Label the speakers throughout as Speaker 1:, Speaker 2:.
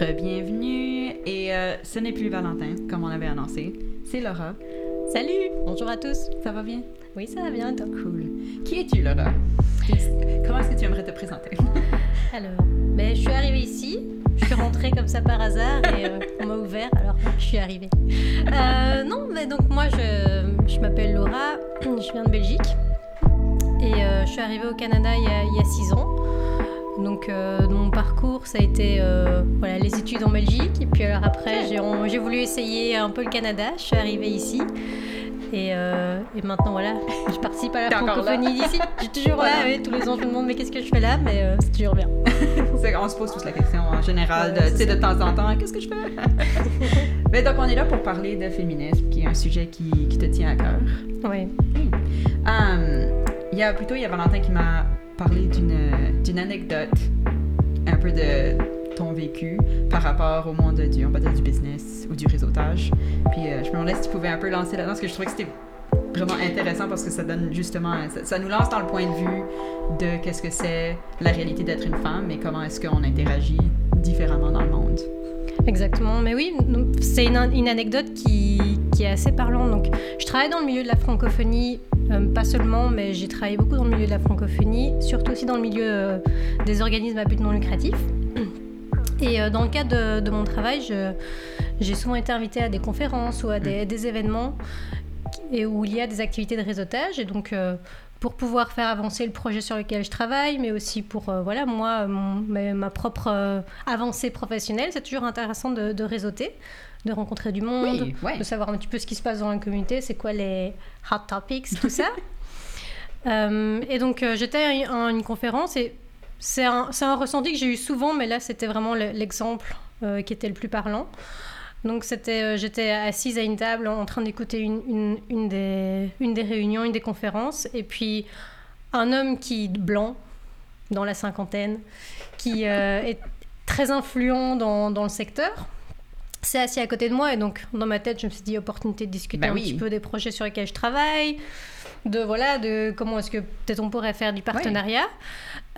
Speaker 1: Re-bienvenue. Et euh, ce n'est plus Valentin, comme on avait annoncé. C'est Laura.
Speaker 2: Salut, bonjour à tous.
Speaker 1: Ça va bien?
Speaker 2: Oui, ça va bien, toi?
Speaker 1: Cool. Qui es-tu, Laura? Comment est-ce que tu aimerais te présenter?
Speaker 2: Alors, ben, je suis arrivée ici. Je suis rentrée comme ça par hasard et euh, on m'a ouvert, alors je suis arrivée. Euh, non, mais donc moi, je, je m'appelle Laura, je viens de Belgique. Et euh, je suis arrivée au Canada il y a, il y a six ans. Donc euh, mon parcours, ça a été euh, voilà, les études en Belgique. Et puis alors après, j'ai voulu essayer un peu le Canada. Je suis arrivée ici. Et, euh, et maintenant, voilà, je participe à la francophonie d'ici. Je suis toujours
Speaker 1: Voilà.
Speaker 2: là. oui, tous les ans, je me demande, mais qu'est-ce que je fais là? Mais euh, c'est toujours bien.
Speaker 1: On se pose tous la question en général, de,
Speaker 2: Ouais, c'est
Speaker 1: de temps en temps, qu'est-ce que je fais? Mais donc, on est là pour parler de féminisme, qui est un sujet qui, qui te tient à cœur.
Speaker 2: Oui.
Speaker 1: Hum, il y a plutôt, il y a Valentin qui m'a parlé d'une anecdote, un peu de ton vécu par rapport au monde du, on va dire, du business ou du réseautage. Puis euh, je me demandais si tu pouvais un peu lancer là-dedans, parce que je trouvais que c'était vraiment intéressant parce que ça donne justement, ça, nous lance dans le point de vue de qu'est-ce que c'est la réalité d'être une femme et comment est-ce qu'on interagit différemment dans le monde.
Speaker 2: Exactement, mais oui, c'est une, une anecdote qui, qui est assez parlante. Donc, je travaille dans le milieu de la francophonie, euh, pas seulement, mais j'ai travaillé beaucoup dans le milieu de la francophonie, surtout aussi dans le milieu euh, des organismes à but non lucratif. Et euh, dans le cadre de, de mon travail, j'ai souvent été invitée à des conférences ou à des, des événements et où il y a des activités de réseautage. Et donc, pour pouvoir faire avancer le projet sur lequel je travaille, mais aussi pour, euh, voilà, moi, mon- ma, ma propre euh, avancée professionnelle, c'est toujours intéressant de, de réseauter, de rencontrer du monde,
Speaker 1: Oui, ouais.
Speaker 2: de savoir un petit peu ce qui se passe dans la communauté, c'est quoi les hot topics, tout ça. Euh, et donc, euh, j'étais à une, conférence et c'est un, ressenti que j'ai eu souvent, mais là, c'était vraiment le- l'exemple euh, qui était le plus parlant. Donc, c'était, j'étais assise à une table en train d'écouter une, une, une des, une des réunions, une des conférences, et puis un homme qui blanc, dans la cinquantaine, qui euh, est très influent dans, dans le secteur, s'est assis à côté de moi, et donc dans ma tête, je me suis dit opportunité de discuter
Speaker 1: Ben
Speaker 2: un
Speaker 1: oui.
Speaker 2: petit peu des projets sur lesquels je travaille, de voilà, de comment est-ce que peut-être on pourrait faire du partenariat.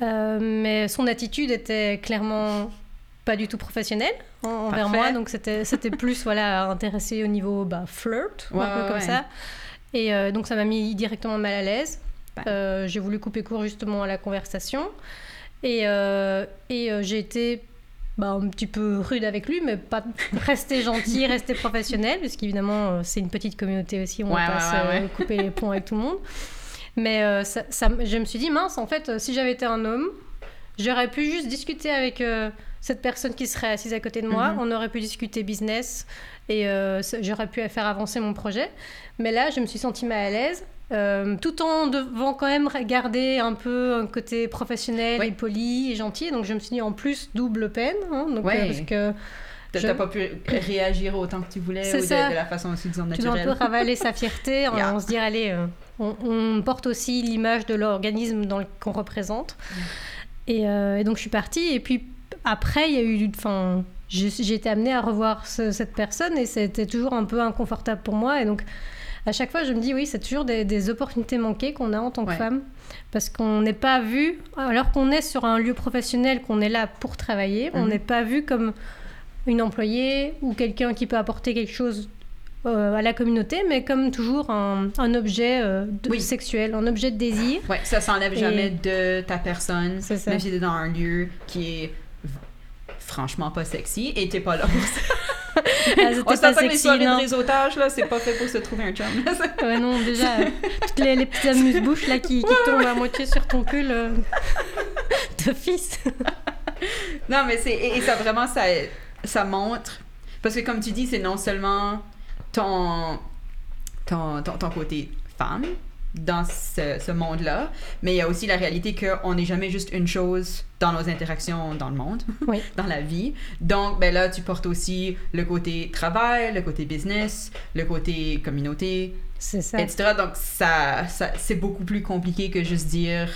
Speaker 2: Euh, mais son attitude était clairement pas du tout professionnelle en- envers moi, donc c'était c'était plus voilà intéressé au niveau bah, flirt, ou un peu
Speaker 1: ouais,
Speaker 2: comme ça. Et euh, donc ça m'a mis directement mal à l'aise. Euh, j'ai voulu couper court justement à la conversation. Et, et j'ai été bah, un petit peu rude avec lui, mais pas rester gentil, rester professionnel, parce qu'évidemment, euh, c'est une petite communauté aussi, on
Speaker 1: Ouais,
Speaker 2: va pas
Speaker 1: ouais, ouais,
Speaker 2: couper les ponts avec tout le monde. Mais euh, ça, ça- je me suis dit, mince, en fait, euh, si j'avais été un homme, j'aurais pu juste discuter avec euh, cette personne qui serait assise à côté de moi,
Speaker 1: Mhm.
Speaker 2: on aurait pu discuter business, et euh, j'aurais pu faire avancer mon projet. Mais là, je me suis sentie mal à l'aise. Euh, tout en devant quand même garder un peu un côté professionnel
Speaker 1: Oui.
Speaker 2: et poli et gentil. Donc je me suis dit en plus double peine. hein, donc,
Speaker 1: Ouais.
Speaker 2: euh, parce que
Speaker 1: T'as
Speaker 2: Je-
Speaker 1: t'as pas pu réagir autant que tu voulais ou de, la façon aussi, disons,
Speaker 2: tu dois un peu
Speaker 1: naturelle.
Speaker 2: ravaler sa fierté. hein,
Speaker 1: Yeah.
Speaker 2: On se dit, allez, euh, on, on porte aussi l'image de l'organisme qu'on représente. Et, euh, et donc je suis partie. Et puis après, il y a eu. Enfin, j'ai j'ai été amenée à revoir ce- cette personne et c'était toujours un peu inconfortable pour moi. Et donc à chaque fois, je me dis, oui, c'est toujours des, des opportunités manquées qu'on a en tant que
Speaker 1: Ouais.
Speaker 2: femme. Parce qu'on n'est pas vu, alors qu'on est sur un lieu professionnel, qu'on est là pour travailler, on
Speaker 1: Mhm.
Speaker 2: n'est pas vu comme une employée ou quelqu'un qui peut apporter quelque chose euh, à la communauté, mais comme toujours un, un objet euh, de-
Speaker 1: Oui.
Speaker 2: sexuel, un objet de désir.
Speaker 1: Ouais, ça s'enlève
Speaker 2: Et-
Speaker 1: jamais de ta personne, même si t'es dans un lieu qui est franchement pas sexy et t'es pas là pour ça.
Speaker 2: Ah, c'était
Speaker 1: On
Speaker 2: pas
Speaker 1: les soirées
Speaker 2: non.
Speaker 1: de réseautage, là, c'est pas fait pour se trouver un chum.
Speaker 2: Ouais, non, déjà, toutes les, les petites amuse-bouches là qui, qui tombent à moitié sur ton pull euh, de fils.
Speaker 1: non, mais c'est... Et, et ça, vraiment, ça, ça montre... Parce que comme tu dis, c'est non seulement ton, ton, ton, ton côté femme dans ce, ce monde-là, mais il y a aussi la réalité qu'on n'est jamais juste une chose dans nos interactions dans le monde,
Speaker 2: Oui.
Speaker 1: dans la vie. Donc, ben là, tu portes aussi le côté travail, le côté business, le côté communauté,
Speaker 2: ça.
Speaker 1: etc. Donc, ça, ça, c'est beaucoup plus compliqué que juste dire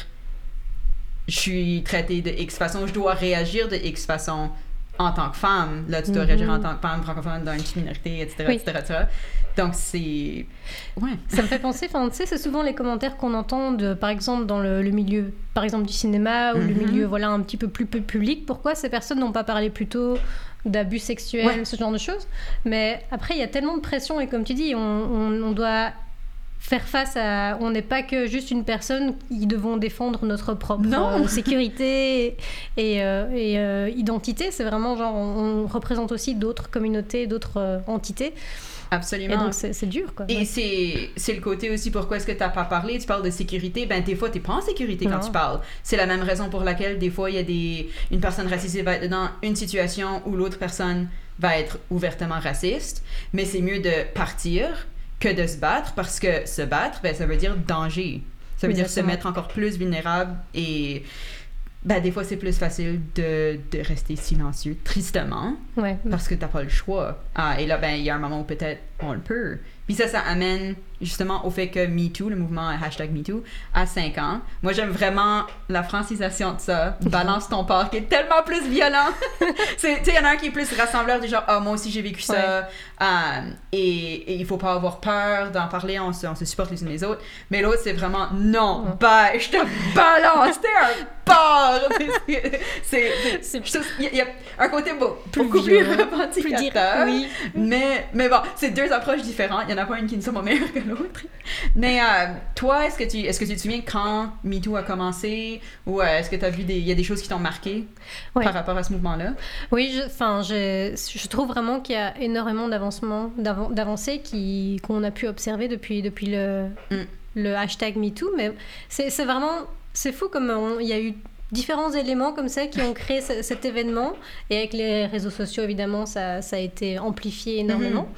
Speaker 1: je suis traitée de X façon, je dois réagir de X façon en tant que femme. Là, tu dois
Speaker 2: Mhm.
Speaker 1: réagir en tant que femme francophone dans une minorité, etc.,
Speaker 2: Oui.
Speaker 1: etc., etc. Donc, c'est... Ouais.
Speaker 2: Ça me fait penser, tu sais, c'est souvent les commentaires qu'on entend, de, par exemple, dans le, le milieu, par exemple, du cinéma ou le
Speaker 1: Mhm.
Speaker 2: milieu, voilà, un petit peu plus pu- public. Pourquoi ces personnes n'ont pas parlé plus tôt d'abus sexuels,
Speaker 1: Ouais.
Speaker 2: ce genre de choses? Mais après, il y a tellement de pression et comme tu dis, on, on- on doit faire face à... On n'est pas que juste une personne qui devons défendre notre propre
Speaker 1: Non.
Speaker 2: euh, sécurité et, euh, et, euh, identité. C'est vraiment genre, on, on représente aussi d'autres communautés, d'autres entités. Et
Speaker 1: Absolument.
Speaker 2: donc, c'est dur, quoi.
Speaker 1: Et
Speaker 2: Ouais.
Speaker 1: c'est, c'est le côté aussi pourquoi est-ce que tu n'as pas parlé? Tu parles de sécurité. Ben, des fois, tu n'es pas en sécurité quand
Speaker 2: Non.
Speaker 1: tu parles. C'est la même raison pour laquelle, des fois, il y a des, une personne racisée va être dans une situation où l'autre personne va être ouvertement raciste. Mais c'est mieux de partir que de se battre parce que se battre, ben, ça veut dire danger. Ça veut dire se mettre encore plus vulnérable et. Ben, des fois, c'est plus facile de, de rester silencieux, tristement
Speaker 2: Ouais.
Speaker 1: parce que t'as pas le choix. Ah, et là, ben, il y a un moment où peut-être on le peut. Puis ça, ça amène justement au fait que MeToo, le mouvement hashtag MeToo, a 5 ans. Moi, j'aime vraiment la francisation de ça. Balance ton porc, qui est tellement plus violent. Tu sais, il y en a un qui est plus rassembleur, du genre, ah, moi aussi j'ai vécu ça. Ah, et, et il faut pas avoir peur d'en parler, on se, on se supporte les uns les autres. Mais l'autre, c'est vraiment, non,
Speaker 2: Ouais.
Speaker 1: bah, je te balance, t'es un porc. C'est- Il y, a- il y un côté beau,
Speaker 2: Plus
Speaker 1: beaucoup plus
Speaker 2: violent,
Speaker 1: revendicateur.
Speaker 2: Oui.
Speaker 1: Mais, mais bon, c'est deux approches différentes. Il n'y en a pas une qui ne soit meilleure que l'autre. Mais euh, toi, est-ce que, tu, est-ce que tu te souviens quand MeToo a commencé ou euh, est-ce que tu as vu des, il y a des choses qui t'ont marqué
Speaker 2: Ouais.
Speaker 1: par rapport à ce mouvement-là?
Speaker 2: Oui, je, je, je trouve vraiment qu'il y a énormément d'avancements, d'avancées qui, qu'on a pu observer depuis, depuis le,
Speaker 1: Mm.
Speaker 2: le hashtag MeToo. Mais c'est, c'est vraiment, c'est fou comme il y a eu différents éléments comme ça qui ont créé ce- cet événement. Et avec les réseaux sociaux, évidemment, ça, ça a été amplifié énormément.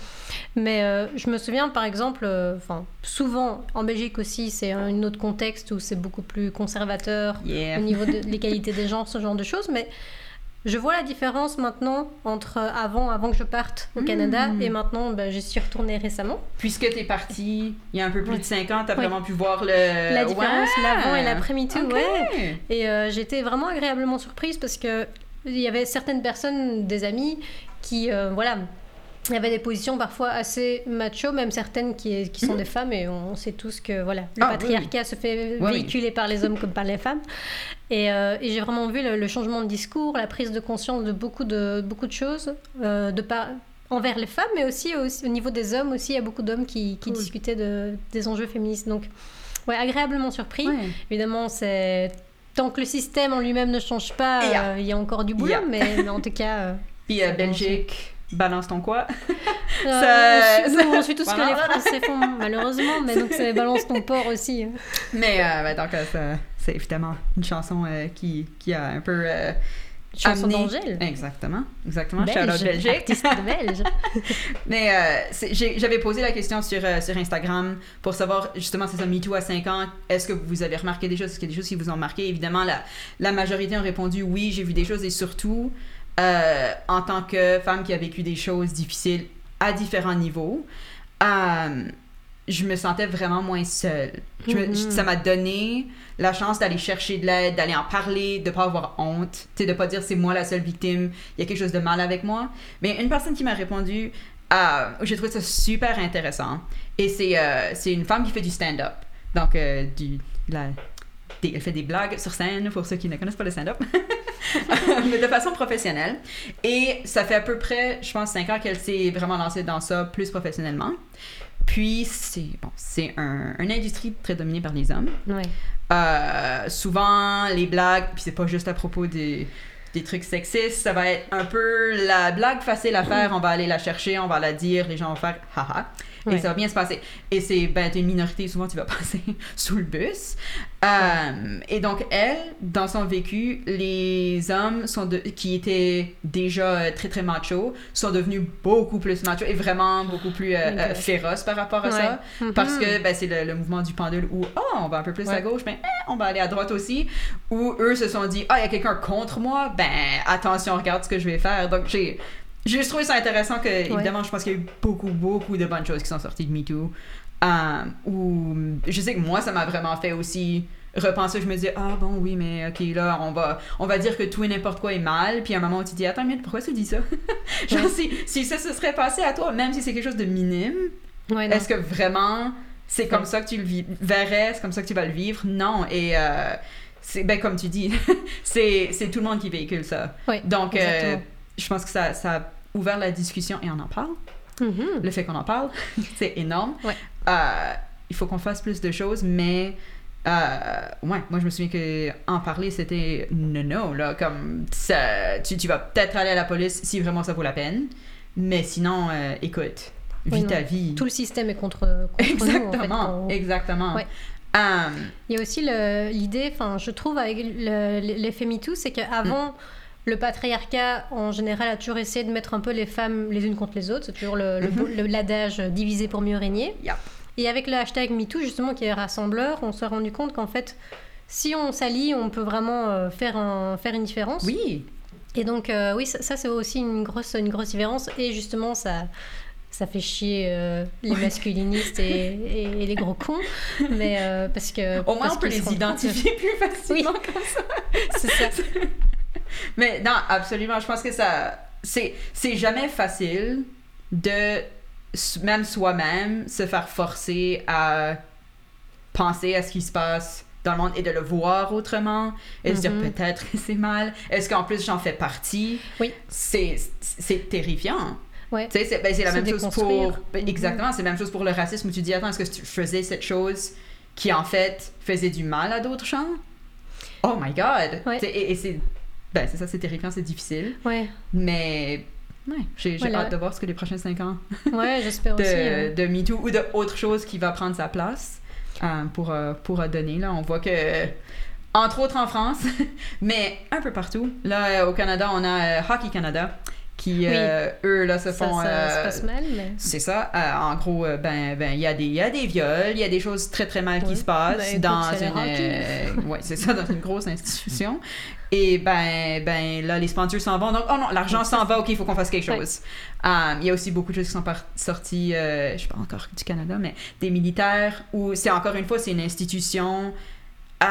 Speaker 2: Mais euh, je me souviens, par exemple, euh, souvent en Belgique aussi, c'est un autre contexte où c'est beaucoup plus conservateur
Speaker 1: Yeah.
Speaker 2: au niveau de l'égalité des genres, ce genre de choses. Mais je vois la différence maintenant entre avant, avant que je parte au. Canada et maintenant, ben, j'y suis retournée récemment.
Speaker 1: Puisque tu es parti il y a un peu plus
Speaker 2: Ouais.
Speaker 1: de 5 ans, tu as
Speaker 2: Ouais.
Speaker 1: vraiment pu voir le.
Speaker 2: la différence,
Speaker 1: Ouais.
Speaker 2: l'avant et l'après-MeToo,
Speaker 1: Ok.
Speaker 2: ouais. Et euh, j'étais vraiment agréablement surprise parce que il y avait certaines personnes, des amis, qui, euh, voilà, il y avait des positions parfois assez macho, même certaines qui, qui sont des femmes, et on sait tous que voilà, le
Speaker 1: Mhm. Ah, oui,
Speaker 2: patriarcat se fait
Speaker 1: oui.
Speaker 2: véhiculer par les hommes comme par les femmes. Et, euh, et j'ai vraiment vu le, le changement de discours, la prise de conscience de beaucoup de, beaucoup de choses, euh, de par, envers les femmes, mais aussi, aussi au niveau des hommes aussi, il y a beaucoup d'hommes qui, qui
Speaker 1: Cool.
Speaker 2: discutaient de, des enjeux féministes. Donc, ouais, agréablement surpris.
Speaker 1: Ouais.
Speaker 2: Évidemment, c'est tant que le système en lui-même ne change pas,
Speaker 1: Yeah.
Speaker 2: euh, il y a encore du boulot,
Speaker 1: Yeah.
Speaker 2: mais, mais en tout cas,
Speaker 1: Puis Belgique, balance ton quoi?
Speaker 2: euh,
Speaker 1: Ça-
Speaker 2: on suit- nous, on suit tout ce que
Speaker 1: Voilà.
Speaker 2: les Français font malheureusement, mais donc c'est balance ton porc aussi.
Speaker 1: Mais euh, ben, donc, euh, c'est évidemment une chanson euh, qui, qui a un peu. euh,
Speaker 2: Chanson d'Angèle.
Speaker 1: Exactement, exactement.
Speaker 2: Belge,
Speaker 1: Belgique.
Speaker 2: artiste de belge.
Speaker 1: Mais euh, j'avais posé la question sur, euh, sur Instagram pour savoir, justement, c'est ça, MeToo à 5 ans, est-ce que vous avez remarqué des choses, est-ce qu'il y a des choses qui vous ont marqué? Évidemment, la, la majorité ont répondu oui, j'ai vu des choses, et surtout, euh, en tant que femme qui a vécu des choses difficiles à différents niveaux, euh, je me sentais vraiment moins seule. Je me-
Speaker 2: Mhm.
Speaker 1: Ça m'a donné la chance d'aller chercher de l'aide, d'aller en parler, de pas avoir honte, sais, de pas dire c'est moi la seule victime, il y a quelque chose de mal avec moi. Mais une personne qui m'a répondu, euh, j'ai trouvé ça super intéressant. Et c'est euh, une femme qui fait du stand-up. Donc, euh, du, la, des- elle fait des blagues sur scène, pour ceux qui ne connaissent pas le stand-up. mais de façon professionnelle. Et ça fait à peu près, je pense, 5 ans qu'elle s'est vraiment lancée dans ça plus professionnellement. Puis, c'est bon, c'est un, une industrie très dominée par les hommes. Euh, souvent, les blagues, puis c'est pas juste à propos des, des trucs sexistes, ça va être un peu la blague facile à faire, on va aller la chercher, on va la dire, les gens vont faire haha. Et ça va bien se passer. Et c'est, ben, t'es une minorité, souvent tu vas passer sous le bus. Euh, et donc, elle, dans son vécu, les hommes sont de, qui étaient déjà euh, très très machos sont devenus beaucoup plus machos et vraiment beaucoup plus euh, féroces par rapport à
Speaker 2: Ouais.
Speaker 1: ça. Parce
Speaker 2: Mhm.
Speaker 1: que ben, c'est le, le mouvement du pendule où oh, on va un peu plus à gauche, ben eh, on va aller à droite aussi. Où eux se sont dit ah, il y a quelqu'un contre moi, ben attention, regarde ce que je vais faire. Donc j'ai j'ai juste trouvé ça intéressant que, évidemment, je pense qu'il y a eu beaucoup, beaucoup de bonnes choses qui sont sorties de MeToo. Euh, où je sais que moi, ça m'a vraiment fait aussi repenser, je me dis, ah bon, oui, mais ok, là, on va, on va dire que tout et n'importe quoi est mal. Puis à un moment tu dis, attends, mais pourquoi tu dis ça? Genre, si, si ça se serait passé à toi, même si c'est quelque chose de minime,
Speaker 2: Ouais,
Speaker 1: est-ce que vraiment c'est comme ça que tu le vis- verrais, c'est comme ça que tu vas le vivre? Non. Et euh, c'est, ben, comme tu dis, c'est, tout le monde qui véhicule ça.
Speaker 2: Ouais,
Speaker 1: Donc, euh. Je pense que ça, ça a ouvert la discussion et on en parle.
Speaker 2: Mhm.
Speaker 1: Le fait qu'on en parle, c'est énorme.
Speaker 2: Ouais.
Speaker 1: Euh, il faut qu'on fasse plus de choses, mais euh, ouais, moi je me souviens que en parler c'était non non là comme ça, tu, tu vas peut-être aller à la police si vraiment ça vaut la peine, mais sinon euh, écoute, vis
Speaker 2: Oui,
Speaker 1: ta vie.
Speaker 2: Tout le système est contre, contre nous, en fait,
Speaker 1: Exactement, exactement.
Speaker 2: Ouais. Il y a aussi l'idée, enfin, je trouve avec le- l'effet MeToo, c'est qu'avant, le patriarcat en général a toujours essayé de mettre un peu les femmes les unes contre les autres. C'est toujours le-
Speaker 1: Mhm.
Speaker 2: l'adage divisé pour mieux régner.
Speaker 1: Yep.
Speaker 2: Et avec le hashtag MeToo, justement, qui est rassembleur, on s'est rendu compte qu'en fait, si on s'allie, on peut vraiment euh, faire, un- faire une différence.
Speaker 1: oui,
Speaker 2: Et donc, euh, oui, ça, ça, c'est aussi une grosse, une grosse différence. Et justement, ça, ça fait chier euh, les masculinistes et, et- et les gros cons. Mais euh, parce que.
Speaker 1: au moins on peut les
Speaker 2: compte
Speaker 1: identifier plus facilement comme ça.
Speaker 2: C'est ça.
Speaker 1: Mais non, absolument. Je pense que ça. C'est, jamais facile de, même soi-même, se faire forcer à penser à ce qui se passe dans le monde et de le voir autrement et de se dire
Speaker 2: Mhm.
Speaker 1: peut-être que c'est mal. Est-ce qu'en plus j'en fais partie?
Speaker 2: Oui.
Speaker 1: C'est, terrifiant.
Speaker 2: Ouais.
Speaker 1: Tu sais, c'est, ben, la même chose pour. ben,
Speaker 2: Mhm.
Speaker 1: Exactement, c'est la même chose pour le racisme où tu dis attends, est-ce que tu faisais cette chose qui en fait faisait du mal à d'autres gens? Oh my god!
Speaker 2: Ouais.
Speaker 1: Et c'est. Ben, c'est ça, c'est terrifiant, c'est difficile.
Speaker 2: Ouais,
Speaker 1: Mais. Ouais, j'ai,
Speaker 2: Voilà.
Speaker 1: hâte de voir ce que les prochains cinq ans
Speaker 2: ouais j'espère
Speaker 1: de,
Speaker 2: aussi. euh.
Speaker 1: de MeToo ou de autre chose qui va prendre sa place euh, pour, euh, pour donner. Là, on voit que. Entre autres en France, mais un peu partout. Là, au Canada, on a euh, Hockey Canada qui, euh, eux, là, se
Speaker 2: Ça,
Speaker 1: font.
Speaker 2: ça
Speaker 1: euh,
Speaker 2: se passe mal, mais.
Speaker 1: c'est ça. Euh, en gros, ben, ben, il y a des, il y a des viols, il y a des choses très très mal qui se passent
Speaker 2: Ben,
Speaker 1: dans une, ouais, c'est ça, dans une grosse institution. Et ben, ben, là, les sponsors s'en vont. Donc, oh non, l'argent s'en va. Ok, il faut qu'on fasse quelque chose. Il y a aussi beaucoup de choses qui sont sorties, euh, je sais pas encore du Canada, mais des militaires où c'est encore une fois, c'est une institution euh,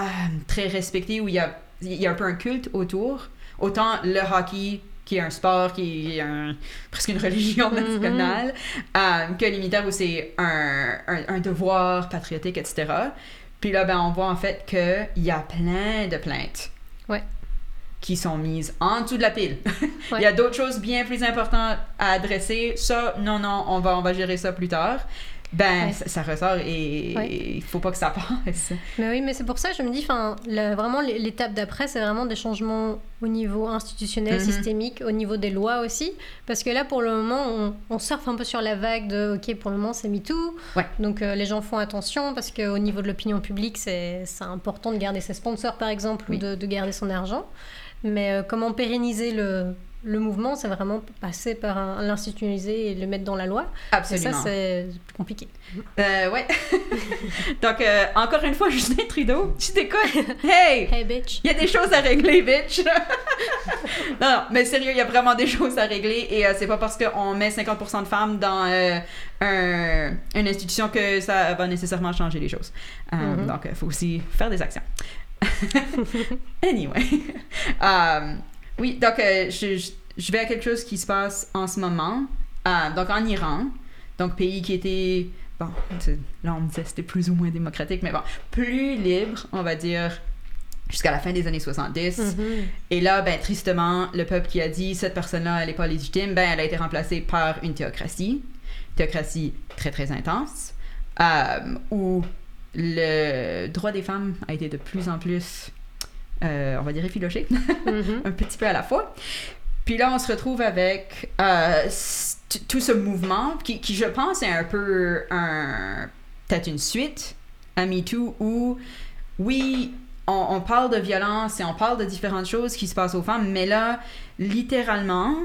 Speaker 1: très respectée où il y a, il y a un peu un culte autour. Autant le hockey qui est un sport, qui est un- presque une religion
Speaker 2: Mhm.
Speaker 1: nationale, euh, que les militaires où c'est un, un, un devoir patriotique, etc. Puis là, ben, on voit en fait qu'il y a plein de plaintes
Speaker 2: Ouais.
Speaker 1: qui sont mises en dessous de la pile.
Speaker 2: Ouais.
Speaker 1: Il y a d'autres choses bien plus importantes à adresser. Ça, non, non, on va, on va gérer ça plus tard. Ben,
Speaker 2: Ouais.
Speaker 1: ça, ça ressort et
Speaker 2: Ouais.
Speaker 1: il faut pas que ça passe.
Speaker 2: Mais oui, mais c'est pour ça que je me dis, enfin, vraiment l'é- l'étape d'après, c'est vraiment des changements au niveau institutionnel,
Speaker 1: Mhm.
Speaker 2: systémique, au niveau des lois aussi, parce que là, pour le moment, on, on surfe un peu sur la vague de, ok, pour le moment, c'est MeToo,
Speaker 1: Ouais.
Speaker 2: donc euh, les gens font attention parce qu'au niveau de l'opinion publique, c'est c'est important de garder ses sponsors, par exemple,
Speaker 1: Oui.
Speaker 2: ou de, de garder son argent. Mais euh, comment pérenniser le, le mouvement, c'est vraiment passer par l'institutionnaliser et le mettre dans la loi. Et
Speaker 1: Absolument.
Speaker 2: ça, c'est plus compliqué.
Speaker 1: Euh, ouais. Donc, euh, encore une fois, Justin Trudeau, tu t'écoutes. Hey!
Speaker 2: Hey bitch!
Speaker 1: Il y a des choses à régler, bitch! non, non, mais sérieux, il y a vraiment des choses à régler et euh, c'est pas parce qu'on met 50% de femmes dans euh, un- une institution que ça va nécessairement changer les choses. Euh,
Speaker 2: Mhm.
Speaker 1: Donc, il faut aussi faire des actions. anyway. Euh, oui, donc, euh, je, vais à quelque chose qui se passe en ce moment. Euh, donc, en Iran, donc pays qui était, bon, là on me disait c'était plus ou moins démocratique, mais bon, plus libre, on va dire, jusqu'à la fin des années 70.
Speaker 2: Mhm.
Speaker 1: Et là, ben, tristement, le peuple qui a dit cette personne-là, elle n'est pas légitime, ben, elle a été remplacée par une théocratie. Théocratie très, très intense, euh, où le droit des femmes a été de plus en plus, euh, on va dire, effiloché,
Speaker 2: Mhm.
Speaker 1: un petit peu à la fois. Puis là, on se retrouve avec euh, tout ce mouvement qui, qui, je pense, est un peu un, peut-être une suite à MeToo où, oui, on, on parle de violence et on parle de différentes choses qui se passent aux femmes, mais là, littéralement,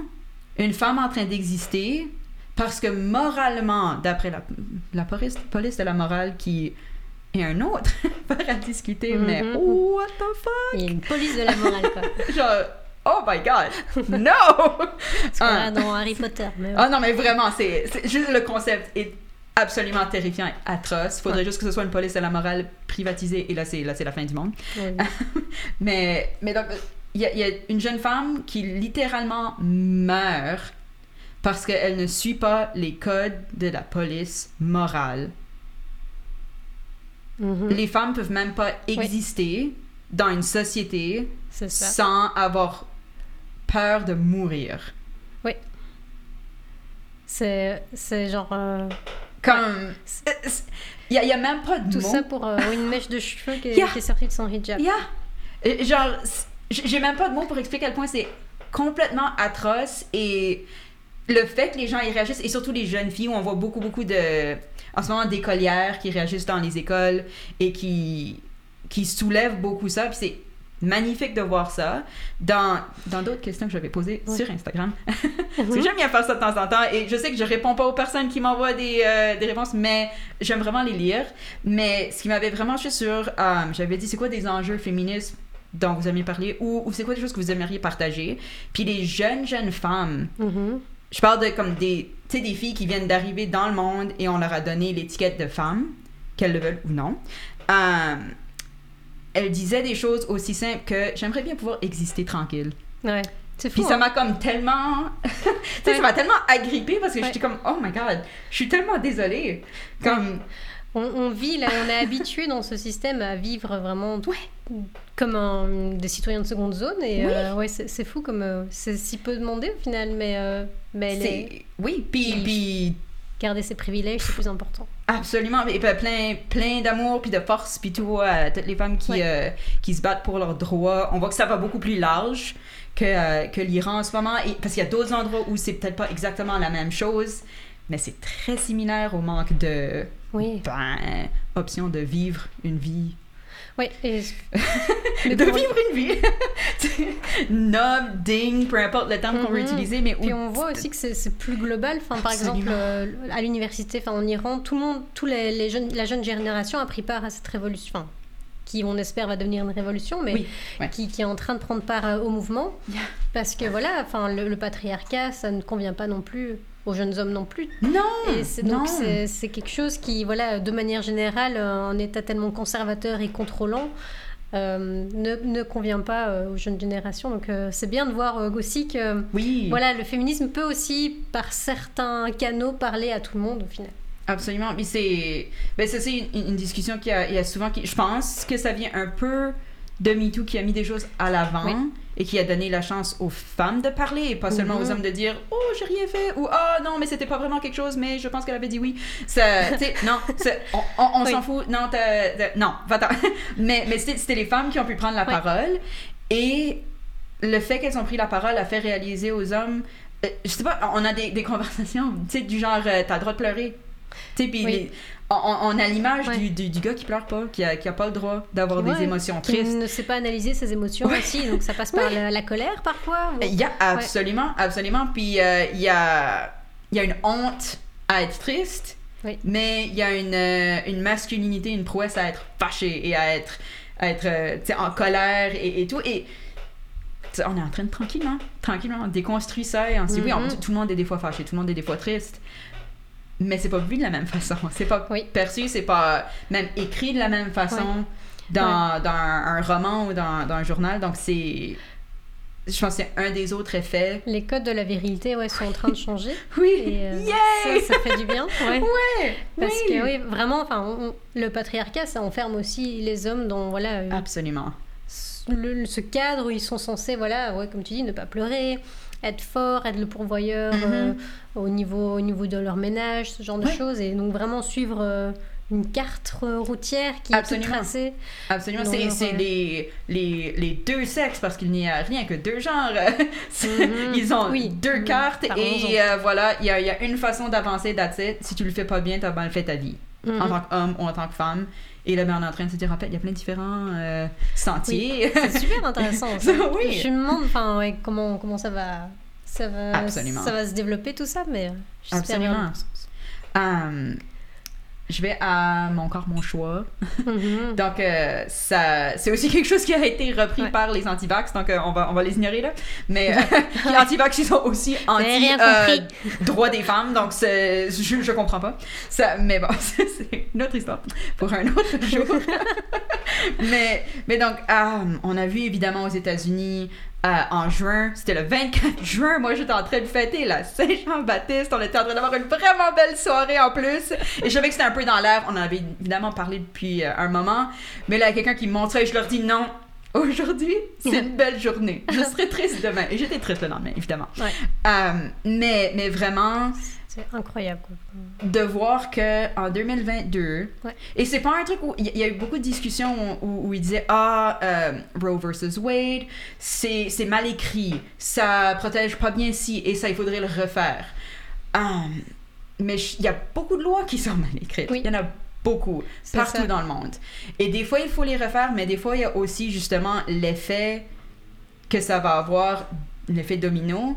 Speaker 1: une femme en train d'exister parce que moralement, d'après la, la police, police de la morale qui est un autre affaire à discuter, mais
Speaker 2: Mhm.
Speaker 1: what the fuck?
Speaker 2: Il y a une police de la morale, quoi.
Speaker 1: Genre, oh my god, no! Ah.
Speaker 2: dans Harry Potter. Mais ouais.
Speaker 1: Ah non, mais vraiment, c'est juste le concept est absolument terrifiant et atroce. Faudrait juste que ce soit une police à la morale privatisée et là c'est la fin du monde.
Speaker 2: Ouais.
Speaker 1: Mais mais donc il y, a- il y a une jeune femme qui littéralement meurt parce qu'elle ne suit pas les codes de la police morale.
Speaker 2: Mhm.
Speaker 1: Les femmes peuvent même pas exister dans une société sans avoir peur de mourir.
Speaker 2: C'est c'est genre. euh,
Speaker 1: Comme il y, a- il y a même pas de
Speaker 2: tout ça pour euh, une mèche de cheveux qui est,
Speaker 1: Yeah.
Speaker 2: qui est sortie de son hijab.
Speaker 1: Yeah. Et Genre, j'ai même pas de mots pour expliquer à quel point c'est complètement atroce et le fait que les gens y réagissent, et surtout les jeunes filles, où on voit beaucoup, beaucoup de, en ce moment, d'écolières qui réagissent dans les écoles et qui, qui soulèvent beaucoup ça, puis c'est magnifique de voir ça dans dans d'autres questions que j'avais posées
Speaker 2: Ouais.
Speaker 1: sur Instagram. Parce que j'aime bien faire ça de temps en temps et je sais que je réponds pas aux personnes qui m'envoient des, euh, des réponses, mais j'aime vraiment les lire. Mais ce qui m'avait vraiment touché sur, euh, j'avais dit c'est quoi des enjeux féministes dont vous aimiez parler ou, ou c'est quoi des choses que vous aimeriez partager? Puis les jeunes, jeunes femmes,
Speaker 2: Mhm.
Speaker 1: je parle de comme des, sais, des filles qui viennent d'arriver dans le monde et on leur a donné l'étiquette de femme, qu'elles le veulent ou non. Euh, elles disaient des choses aussi simples que j'aimerais bien pouvoir exister tranquille.
Speaker 2: Ouais. C'est fou.
Speaker 1: Puis ça
Speaker 2: hein?
Speaker 1: m'a comme tellement. tu sais,
Speaker 2: Ouais.
Speaker 1: ça m'a tellement agrippée parce que
Speaker 2: Ouais.
Speaker 1: j'étais comme, oh my god, je suis tellement désolée. Comme,
Speaker 2: On, on vit là, on est habitué dans ce système à vivre vraiment comme un- des citoyens de seconde zone et
Speaker 1: Oui.
Speaker 2: euh, ouais, c'est fou comme euh, c'est si peu demandé au final, mais, euh, mais les-.
Speaker 1: Oui, puis, puis
Speaker 2: garder ses privilèges c'est plus important.
Speaker 1: absolument. Et puis plein, plein d'amour, puis de force, puis tout, à toutes les femmes qui,
Speaker 2: Ouais.
Speaker 1: euh, qui se battent pour leurs droits. On voit que ça va beaucoup plus large que, euh, que l'Iran en ce moment. Et, parce qu'il y a d'autres endroits où c'est peut-être pas exactement la même chose, mais c'est très similaire au manque de.
Speaker 2: Oui,
Speaker 1: Ben, option de vivre une vie
Speaker 2: oui. et-
Speaker 1: de vivre une vie noble, digne, peu importe le terme qu'on veut
Speaker 2: Mhm.
Speaker 1: utiliser, mais
Speaker 2: Puis
Speaker 1: où-
Speaker 2: on voit aussi que c'est plus global. Enfin, par
Speaker 1: Absolument.
Speaker 2: exemple, euh, à l'université, enfin, en Iran, tout le monde, tous les, les jeunes, la jeune génération a pris part à cette révolution. Enfin, qui, on espère, va devenir une révolution, mais
Speaker 1: Oui, ouais.
Speaker 2: qui, qui est en train de prendre part euh, au mouvement.
Speaker 1: Yeah.
Speaker 2: Parce que voilà, enfin, le, le patriarcat, ça ne convient pas non plus aux jeunes hommes non plus.
Speaker 1: non,
Speaker 2: Et c'est donc c'est quelque chose qui, voilà, de manière générale, euh, un état tellement conservateur et contrôlant. euh, ne, ne convient pas euh, aux jeunes générations. Donc euh, c'est bien de voir aussi que
Speaker 1: Oui,
Speaker 2: voilà, le féminisme peut aussi, par certains canaux, parler à tout le monde au final.
Speaker 1: absolument. Mais c'est, ben une, une discussion qui a, y a souvent, qui, je pense que ça vient un peu de MeToo qui a mis des choses à l'avant
Speaker 2: Oui.
Speaker 1: et qui a donné la chance aux femmes de parler et pas seulement
Speaker 2: Mhm.
Speaker 1: aux hommes de dire oh j'ai rien fait ou oh non mais c'était pas vraiment quelque chose mais je pense qu'elle avait dit oui. Ça, non, on, on- on
Speaker 2: Oui.
Speaker 1: s'en fout. Non, t'as- non, va-t'en. mais mais c'était les femmes qui ont pu prendre la
Speaker 2: Oui.
Speaker 1: parole et le fait qu'elles ont pris la parole a fait réaliser aux hommes euh, je sais pas, on a des, des conversations, tu sais, du genre, euh, t'as le droit de pleurer. Tu sais, puis on, on a l'image
Speaker 2: Ouais.
Speaker 1: du, du, du gars qui pleure pas, qui a, qui a pas le droit d'avoir
Speaker 2: Ouais.
Speaker 1: des émotions
Speaker 2: Qui
Speaker 1: tristes.
Speaker 2: ne sait pas analyser ses émotions
Speaker 1: Ouais.
Speaker 2: aussi, donc ça passe par la, la colère parfois. ou-
Speaker 1: Il y a absolument, absolument. Puis euh, il y, a, il y a une honte à être triste,
Speaker 2: Oui.
Speaker 1: mais il y a une, euh, une masculinité, une prouesse à être fâché et à être, à être euh, en colère et, et tout. Et on est en train de tranquillement, tranquillement, on déconstruit ça et on se dit, oui, on-
Speaker 2: Mhm.
Speaker 1: tout le monde est des fois fâché, tout le monde est des fois triste. Mais c'est pas vu de la même façon. C'est pas
Speaker 2: Oui.
Speaker 1: perçu, c'est pas même écrit de la même façon dans, dans un, un roman ou dans, dans un journal. Donc c'est. Je pense que c'est un des autres effets.
Speaker 2: Les codes de la virilité ouais, sont en train de changer.
Speaker 1: Oui!
Speaker 2: Et euh, ça, ça fait du bien. Ouais.
Speaker 1: Ouais!
Speaker 2: Parce que oui, vraiment, enfin, on- le patriarcat, ça enferme aussi les hommes dans voilà euh,
Speaker 1: Absolument.
Speaker 2: le- ce cadre où ils sont censés, voilà, ouais, comme tu dis, ne pas pleurer, être fort, être le pourvoyeur
Speaker 1: Mhm.
Speaker 2: euh, au, niveau, au niveau de leur ménage, ce genre de choses. Et donc vraiment suivre euh, une carte euh, routière qui est
Speaker 1: Absolument.
Speaker 2: tracée.
Speaker 1: Absolument. C'est
Speaker 2: leur,
Speaker 1: les, les, les deux sexes, parce qu'il n'y a rien que deux genres.
Speaker 2: Mhm.
Speaker 1: Ils ont
Speaker 2: Oui.
Speaker 1: deux
Speaker 2: Mhm.
Speaker 1: cartes et euh, voilà, il y a, y a une façon d'avancer, that's it. Si tu le fais pas bien, t'as mal fait ta vie. En tant qu'homme ou en tant que femme. Et là, ben, on est en train de se dire, en fait, il y a plein de différents euh, sentiers.
Speaker 2: C'est super intéressant. ça.
Speaker 1: Oui.
Speaker 2: Je me demande ouais, comment, comment ça va, ça, va,
Speaker 1: Absolument.
Speaker 2: ça va se développer tout ça, mais
Speaker 1: Absolument.
Speaker 2: bien.
Speaker 1: Euh, je vais à mon corps, mon choix.
Speaker 2: Mhm.
Speaker 1: Donc, euh, ça, c'est aussi quelque chose qui a été repris
Speaker 2: Ouais.
Speaker 1: par les anti-vax, donc euh, on, va, on va les ignorer là. Mais euh, les anti-vax, ils sont aussi
Speaker 2: rien
Speaker 1: anti-droits des femmes, donc c'est, je, je comprends pas. Ça, mais bon, c'est c'est une autre histoire pour un autre jour. mais, mais donc, euh, on a vu évidemment aux États-Unis euh, en juin, c'était le 24 juin, moi j'étais en train de fêter la Saint-Jean-Baptiste, on était en train d'avoir une vraiment belle soirée en plus, et je savais que c'était un peu dans l'air, on en avait évidemment parlé depuis euh, un moment, mais là, il y a quelqu'un qui me montrait et je leur dis non, aujourd'hui, c'est une belle journée, je serai triste demain, et j'étais triste le lendemain, évidemment.
Speaker 2: Ouais.
Speaker 1: Euh, mais, mais vraiment,
Speaker 2: C'est incroyable. quoi.
Speaker 1: de voir que en 2022
Speaker 2: Ouais.
Speaker 1: et c'est pas un truc où il y, a eu beaucoup de discussions où, où ils disaient ah euh, Roe versus Wade c'est mal écrit ça protège pas bien ci et ça il faudrait le refaire Hum, mais il y a beaucoup de lois qui sont mal écrites
Speaker 2: Oui.
Speaker 1: il y en a beaucoup partout
Speaker 2: ça.
Speaker 1: dans le monde et des fois il faut les refaire mais des fois il y a aussi justement l'effet que ça va avoir l'effet domino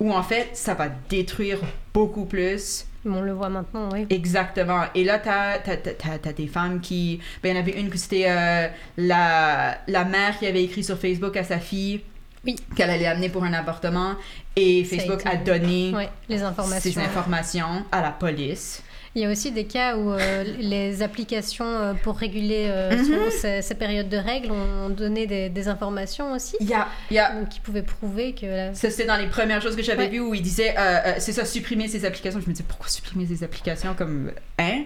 Speaker 1: où en fait ça va détruire beaucoup plus
Speaker 2: On le voit maintenant, oui.
Speaker 1: Exactement. Et là, t'as as, t'as- t'as des femmes qui... Ben, il y en avait une que c'était euh, la, la mère qui avait écrit sur Facebook à sa fille
Speaker 2: Oui.
Speaker 1: qu'elle allait amener pour un avortement. Et
Speaker 2: a
Speaker 1: Facebook
Speaker 2: été-
Speaker 1: a donné
Speaker 2: Ouais, les informations.
Speaker 1: ces informations à la police.
Speaker 2: Il y a aussi des cas où euh, les applications euh, pour réguler euh,
Speaker 1: Mhm.
Speaker 2: ces, ces périodes de règles ont donné des, des informations aussi,
Speaker 1: Il y a... il y a
Speaker 2: donc qui pouvaient prouver que la-
Speaker 1: ça, c'était dans les premières choses que j'avais
Speaker 2: Ouais.
Speaker 1: vues où il disait, euh, euh, c'est ça, supprimer ces applications. Je me disais, pourquoi supprimer ces applications comme, hein?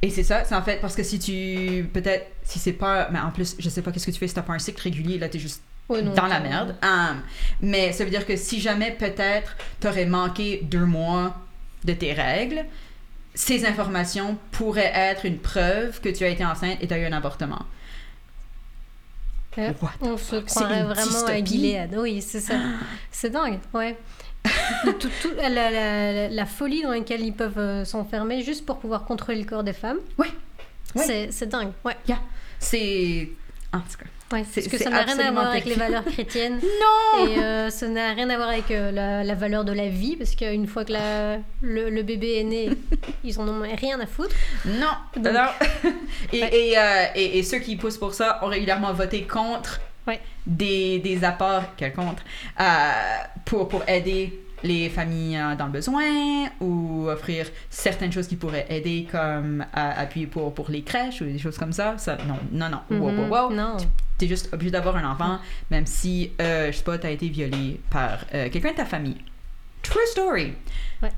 Speaker 1: Et c'est ça, c'est en fait parce que si tu, peut-être, si c'est pas, mais en plus, je sais pas qu'est-ce que tu fais si t'as pas un cycle régulier, là, t'es juste
Speaker 2: non,
Speaker 1: dans la merde. Hum, mais ça veut dire que si jamais peut-être t'aurais manqué deux mois de tes règles, ces informations pourraient être une preuve que tu as été enceinte et tu as eu un avortement.
Speaker 2: euh,
Speaker 1: What the
Speaker 2: on se croirait vraiment à. Gilead. Oui, c'est ça. C'est dingue, ouais. tout, tout- la, la- la- la folie dans laquelle ils peuvent euh, s'enfermer juste pour pouvoir contrôler le corps des femmes.
Speaker 1: Ouais. Ouais.
Speaker 2: C'est, c'est dingue, ouais.
Speaker 1: C'est. En tout cas.
Speaker 2: Ouais.
Speaker 1: C'est-
Speaker 2: Parce que
Speaker 1: c'est
Speaker 2: ça n'a rien à voir avec les valeurs chrétiennes.
Speaker 1: Non!
Speaker 2: Et euh, ça n'a rien à voir avec euh, la, la valeur de la vie, parce qu'une fois que la- le, le bébé est né, ils en ont rien à foutre.
Speaker 1: Non!
Speaker 2: Donc-
Speaker 1: Alors, et,
Speaker 2: Ouais.
Speaker 1: et, euh, et, et ceux qui poussent pour ça ont régulièrement voté contre
Speaker 2: Ouais.
Speaker 1: des, des apports, quel contre, euh, pour, pour aider les familles euh, dans le besoin ou offrir certaines choses qui pourraient aider comme euh, appui pour, pour les crèches ou des choses comme ça. ça non, non, non. Wow, wow,
Speaker 2: Mhm.
Speaker 1: wow.
Speaker 2: Non.
Speaker 1: T'es juste obligé d'avoir un enfant, même si, euh, je sais pas, t'as été violé par euh, quelqu'un de ta famille. True story.
Speaker 2: Ouais.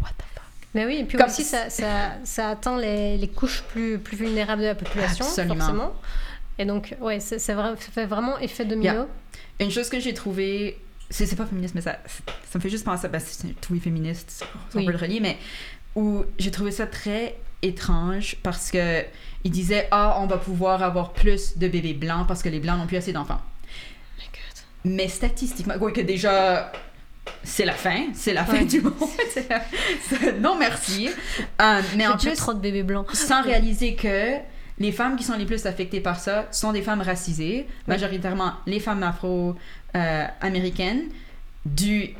Speaker 1: What the fuck?
Speaker 2: Mais oui, et puis
Speaker 1: Comme
Speaker 2: aussi,
Speaker 1: ça-
Speaker 2: ça, ça, atteint les, les couches plus, plus vulnérables de la population,
Speaker 1: Absolument.
Speaker 2: forcément. Et donc, ouais, c'est, c'est vrai, ça fait vraiment effet domino.
Speaker 1: Yeah. Une chose que j'ai trouvé, c'est c'est pas féministe, mais ça, ça me fait juste penser, ben, c'est tout est féministe, si on
Speaker 2: Oui.
Speaker 1: peut le relier, mais où j'ai trouvé ça très étrange parce que il disait ah on va pouvoir avoir plus de bébés blancs parce que les blancs n'ont plus assez d'enfants. Mais statistiquement, oui, que déjà c'est la fin, c'est la fin du monde. La- non merci. Euh, mais en plus,
Speaker 2: trop de bébés blancs.
Speaker 1: sans réaliser que les femmes qui sont les plus affectées par ça sont des femmes racisées, majoritairement les femmes afro-américaines, dues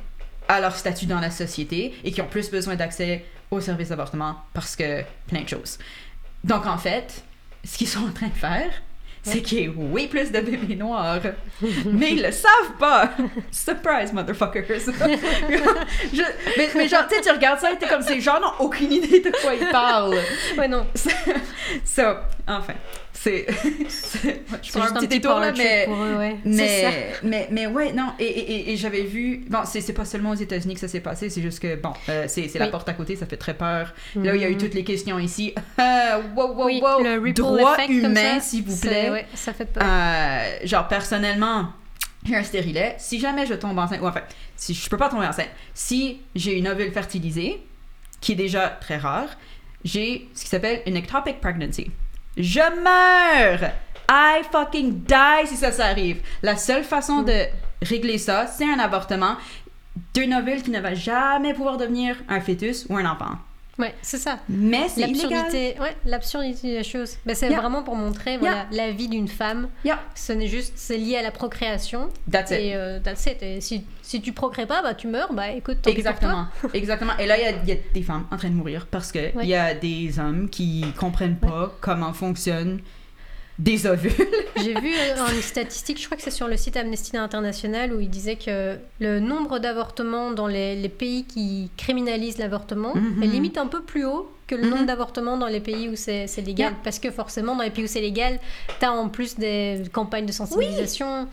Speaker 1: à leur statut dans la société et qui ont plus besoin d'accès aux services d'avortement parce que plein de choses. Donc en fait, ce qu'ils sont en train de faire, c'est qu'il y ait way plus de bébés noirs. mais ils le savent pas! Surprise, motherfuckers! Je- mais, mais genre, tu sais, tu regardes ça et t'es comme, ces gens n'ont aucune idée de quoi ils parlent.
Speaker 2: Ouais, non.
Speaker 1: Ça, enfin, c'est. c'est- un petit détour là, mais.
Speaker 2: pour eux, ouais.
Speaker 1: Mais, mais, mais ouais, non, et, et, j'avais vu, bon, c'est pas seulement aux États-Unis que ça s'est passé, c'est juste que, bon, euh, c'est la porte à côté, ça fait très peur. Là où il y a eu
Speaker 2: Mhm.
Speaker 1: toutes les questions ici, euh, wow, wow,
Speaker 2: Oui,
Speaker 1: wow,
Speaker 2: le
Speaker 1: droit humain, s'il vous plaît.
Speaker 2: ouais, ça fait peur.
Speaker 1: Euh, genre, personnellement, j'ai un stérilet. Si jamais je tombe enceinte, ou enfin, si je peux pas tomber enceinte, si j'ai une ovule fertilisée, qui est déjà très rare, j'ai ce qui s'appelle une ectopic pregnancy. Je meurs! I fucking die si ça, ça arrive. La seule façon de régler ça, c'est un avortement d'une ovule qui ne va jamais pouvoir devenir un fœtus ou un enfant.
Speaker 2: Ouais, c'est ça.
Speaker 1: Mais c'est.
Speaker 2: L'absurdité, ouais, l'absurdité de la chose. Ben, c'est
Speaker 1: Yeah.
Speaker 2: vraiment pour montrer voilà, la vie d'une femme.
Speaker 1: Yeah.
Speaker 2: Ce n'est juste, c'est lié à la procréation.
Speaker 1: That's it.
Speaker 2: Et euh, that's it. Et si, si tu procrées pas, bah tu meurs. Bah écoute, tant pis pour toi.
Speaker 1: Exactement. Exactement. Et là, il y a, il y a des femmes en train de mourir parce qu'il
Speaker 2: Ouais.
Speaker 1: y a des hommes qui comprennent pas comment fonctionnent des ovules.
Speaker 2: J'ai vu euh, une statistique, je crois que c'est sur le site Amnesty International, où il disait que le nombre d'avortements dans les, les pays qui criminalisent l'avortement
Speaker 1: Mhm.
Speaker 2: est limite un peu plus haut que le
Speaker 1: Mhm.
Speaker 2: nombre d'avortements dans les pays où c'est légal.
Speaker 1: Yeah.
Speaker 2: Parce que forcément, dans les pays où c'est légal, tu as en plus des campagnes de sensibilisation,